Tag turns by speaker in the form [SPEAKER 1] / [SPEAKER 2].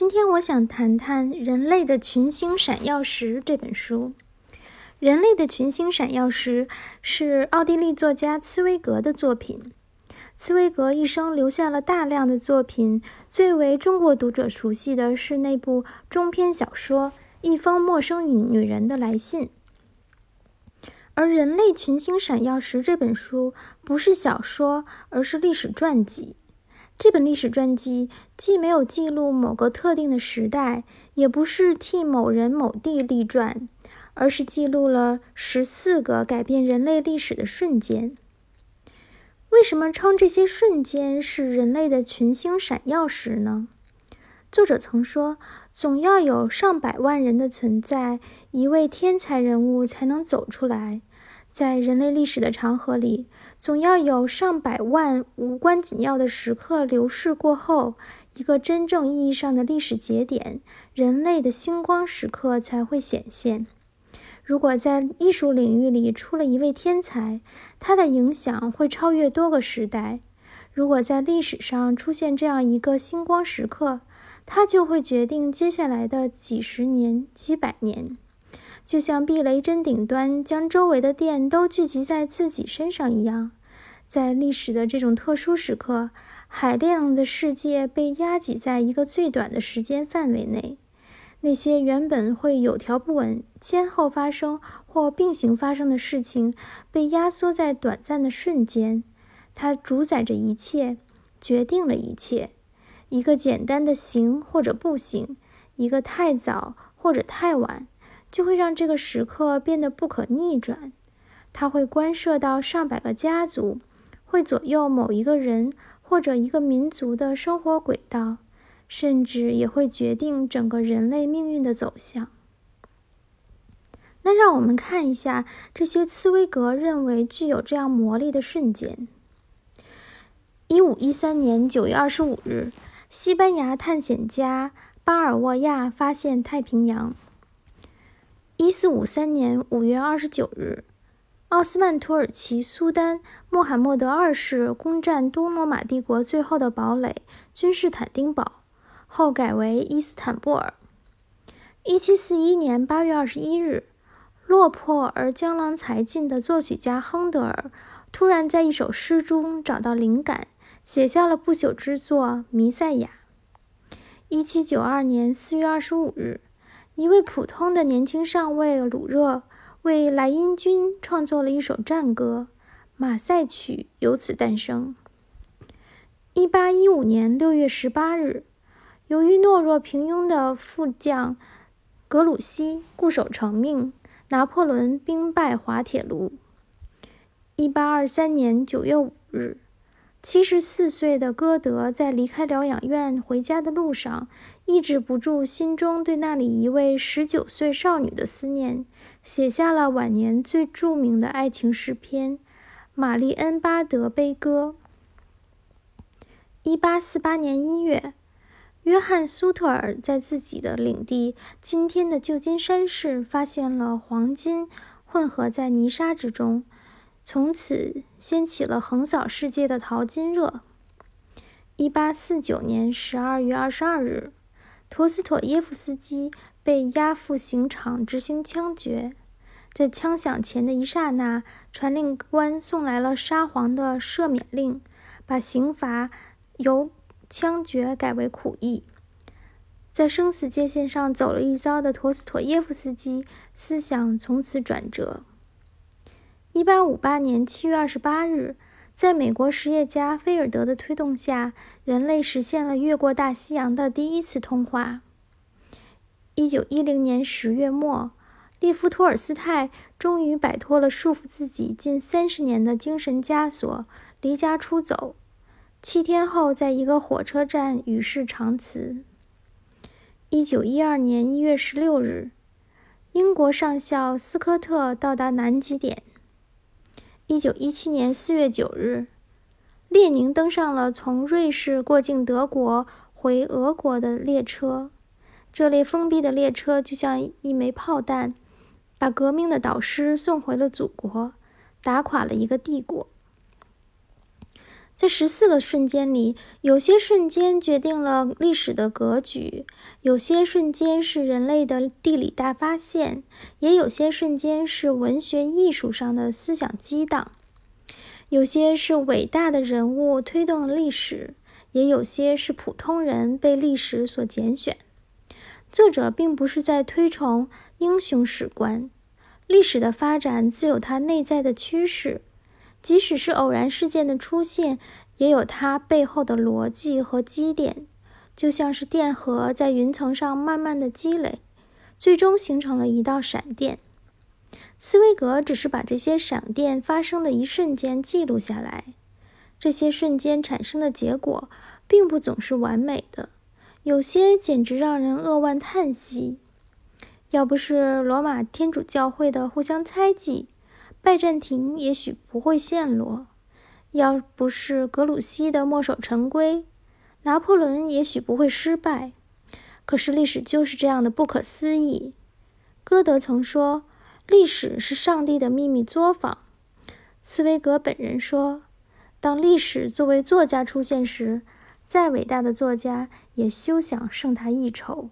[SPEAKER 1] 今天我想谈谈《人类的群星闪耀时》这本书。《人类的群星闪耀时》是奥地利作家茨威格的作品。茨威格一生留下了大量的作品，最为中国读者熟悉的是那部中篇小说《一封陌生女人的来信》。而《人类群星闪耀时》这本书不是小说，而是历史传记。这本历史传记既没有记录某个特定的时代，也不是替某人某地立传，而是记录了十四个改变人类历史的瞬间。为什么称这些瞬间是人类的群星闪耀时呢？作者曾说，总要有上百万人的存在，一位天才人物才能走出来。在人类历史的长河里，总要有上百万无关紧要的时刻流逝过后，一个真正意义上的历史节点——人类的星光时刻才会显现。如果在艺术领域里出了一位天才，他的影响会超越多个时代；如果在历史上出现这样一个星光时刻，他就会决定接下来的几十年、几百年。就像避雷针顶端将周围的电都聚集在自己身上一样，在历史的这种特殊时刻，海量的世界被压挤在一个最短的时间范围内。那些原本会有条不紊、先后发生或并行发生的事情，被压缩在短暂的瞬间。它主宰着一切，决定了一切。一个简单的行或者不行，一个太早或者太晚。就会让这个时刻变得不可逆转，它会关涉到上百个家族，会左右某一个人或者一个民族的生活轨道，甚至也会决定整个人类命运的走向。那让我们看一下这些茨威格认为具有这样魔力的瞬间。一五一三年九月二十五日，西班牙探险家巴尔沃亚发现太平洋。一四五三年五月二十九日，奥斯曼土耳其苏丹穆罕默德二世攻占东罗马帝国最后的堡垒——君士坦丁堡，后改为伊斯坦布尔。一七四一年八月二十一日，落魄而江郎才尽的作曲家亨德尔突然在一首诗中找到灵感，写下了不朽之作《弥赛亚》。一七九二年四月二十五日。一位普通的年轻上尉鲁热为莱茵军创作了一首战歌，《马赛曲》由此诞生。一八一五年六月十八日，由于懦弱平庸的副将格鲁希固守成命，拿破仑兵败滑铁卢。一八二三年九月五日。七十四岁的歌德在离开疗养院回家的路上，抑制不住心中对那里一位十九岁少女的思念，写下了晚年最著名的爱情诗篇《玛丽恩巴德悲歌》。一八四八年一月，约翰苏特尔在自己的领地今天的旧金山市发现了黄金混合在泥沙之中。从此掀起了横扫世界的淘金热。一八四九年十二月二十二日，陀思妥耶夫斯基被押赴刑场执行枪决。在枪响前的一刹那，传令官送来了沙皇的赦免令，把刑罚由枪决改为苦役。在生死界线上走了一遭的陀思妥耶夫斯基，思想从此转折。一八五八年七月二十八日，在美国实业家菲尔德的推动下，人类实现了越过大西洋的第一次通话。一九一零年十月末，列夫·托尔斯泰终于摆脱了束缚自己近三十年的精神枷锁，离家出走。七天后，在一个火车站与世长辞。一九一二年一月十六日，英国上校斯科特到达南极点。一九一七年四月九日，列宁登上了从瑞士过境德国回俄国的列车。这列封闭的列车就像一枚炮弹，把革命的导师送回了祖国，打垮了一个帝国。在十四个瞬间里，有些瞬间决定了历史的格局，有些瞬间是人类的地理大发现，也有些瞬间是文学艺术上的思想激荡。有些是伟大的人物推动了历史，也有些是普通人被历史所拣选。作者并不是在推崇英雄史观，历史的发展自有它内在的趋势。即使是偶然事件的出现，也有它背后的逻辑和基点，就像是电荷在云层上慢慢的积累，最终形成了一道闪电。茨威格只是把这些闪电发生的一瞬间记录下来，这些瞬间产生的结果并不总是完美的，有些简直让人扼腕叹息。要不是罗马天主教会的互相猜忌。拜占庭也许不会陷落，要不是格鲁希的墨守成规，拿破仑也许不会失败。可是历史就是这样的不可思议。歌德曾说：“历史是上帝的秘密作坊。”茨威格本人说：“当历史作为作家出现时，再伟大的作家也休想胜他一筹。”